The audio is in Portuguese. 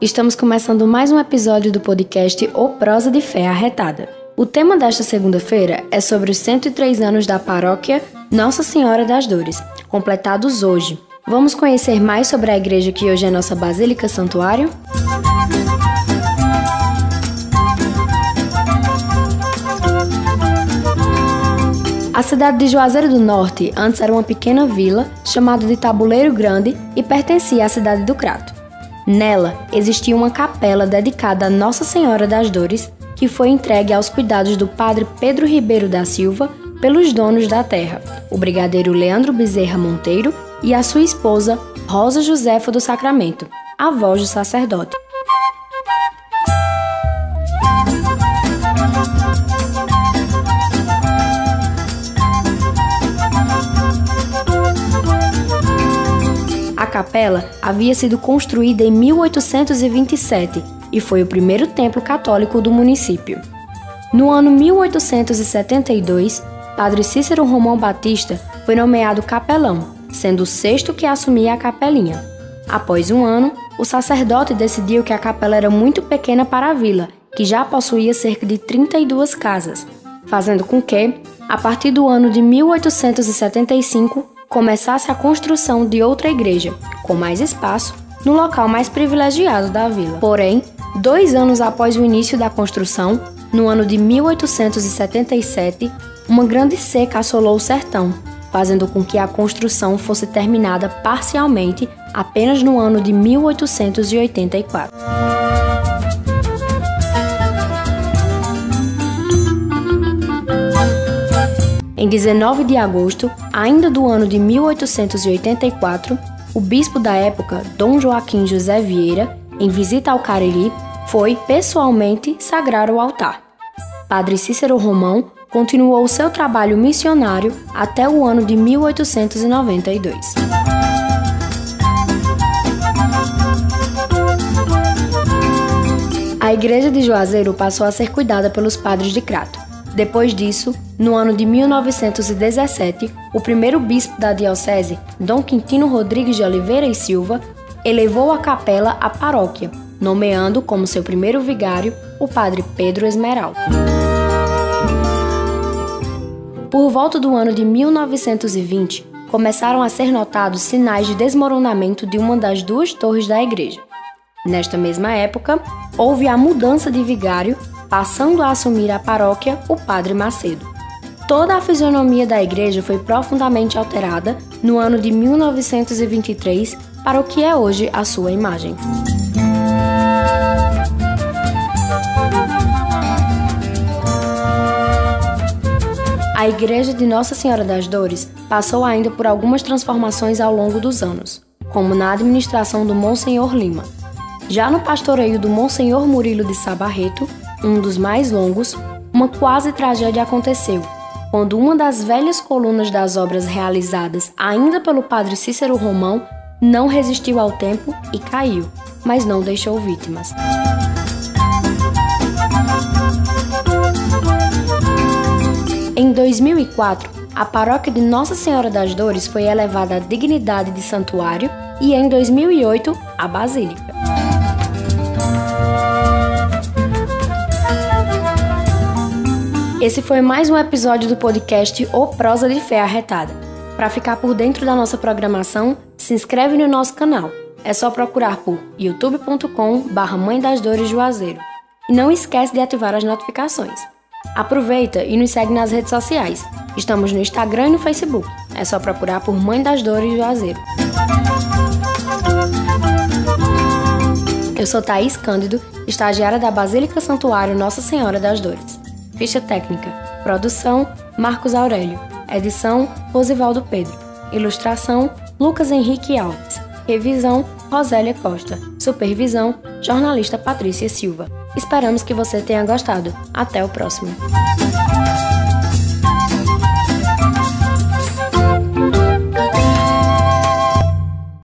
Estamos começando mais um episódio do podcast O Prosa de Fé Arretada. O tema desta segunda-feira é sobre os 103 anos da paróquia Nossa Senhora das Dores, completados hoje. Vamos conhecer mais sobre a igreja que hoje é nossa Basílica Santuário? A cidade de Juazeiro do Norte antes era uma pequena vila chamada de Tabuleiro Grande e pertencia à cidade do Crato. Nela existia uma capela dedicada a Nossa Senhora das Dores, que foi entregue aos cuidados do padre Pedro Ribeiro da Silva pelos donos da terra, o brigadeiro Leandro Bezerra Monteiro e a sua esposa Rosa Josefa do Sacramento, avó do sacerdote. Capela havia sido construída em 1827 e foi o primeiro templo católico do município. No ano 1872, Padre Cícero Romão Batista foi nomeado capelão, sendo o sexto que assumia a capelinha. Após um ano, o sacerdote decidiu que a capela era muito pequena para a vila, que já possuía cerca de 32 casas, fazendo com que, a partir do ano de 1875, começasse a construção de outra igreja, com mais espaço, no local mais privilegiado da vila. Porém, dois anos após o início da construção, no ano de 1877, uma grande seca assolou o sertão, fazendo com que a construção fosse terminada parcialmente apenas no ano de 1884. Em 19 de agosto, ainda do ano de 1884, o bispo da época, Dom Joaquim José Vieira, em visita ao Cariri, foi pessoalmente sagrar o altar. Padre Cícero Romão continuou seu trabalho missionário até o ano de 1892. A igreja de Juazeiro passou a ser cuidada pelos padres de Crato. Depois disso, no ano de 1917, o primeiro bispo da diocese, Dom Quintino Rodrigues de Oliveira e Silva, elevou a capela à paróquia, nomeando como seu primeiro vigário o padre Pedro Esmeralda. Por volta do ano de 1920, começaram a ser notados sinais de desmoronamento de uma das duas torres da igreja. Nesta mesma época, houve a mudança de vigário passando a assumir a paróquia o Padre Macedo. Toda a fisionomia da igreja foi profundamente alterada no ano de 1923 para o que é hoje a sua imagem. A Igreja de Nossa Senhora das Dores passou ainda por algumas transformações ao longo dos anos, como na administração do Monsenhor Lima. Já no pastoreio do Monsenhor Murilo de Sabarreto, um dos mais longos, uma quase tragédia aconteceu, quando uma das velhas colunas das obras realizadas ainda pelo padre Cícero Romão não resistiu ao tempo e caiu, mas não deixou vítimas. Em 2004, a paróquia de Nossa Senhora das Dores foi elevada à dignidade de santuário e em 2008, a basílica. Esse foi mais um episódio do podcast O Prosa de Fé Arretada. Para ficar por dentro da nossa programação, se inscreve no nosso canal. É só procurar por youtube.com/barra Mãe das Dores Juazeiro. E não esquece de ativar as notificações. Aproveita e nos segue nas redes sociais. Estamos no Instagram e no Facebook. É só procurar por Mãe das Dores Juazeiro. Eu sou Thaís Cândido, estagiária da Basílica Santuário Nossa Senhora das Dores. Ficha técnica. Produção: Marcos Aurélio. Edição: Rosivaldo Pedro. Ilustração: Lucas Henrique Alves. Revisão: Rosélia Costa. Supervisão: Jornalista Patrícia Silva. Esperamos que você tenha gostado. Até o próximo.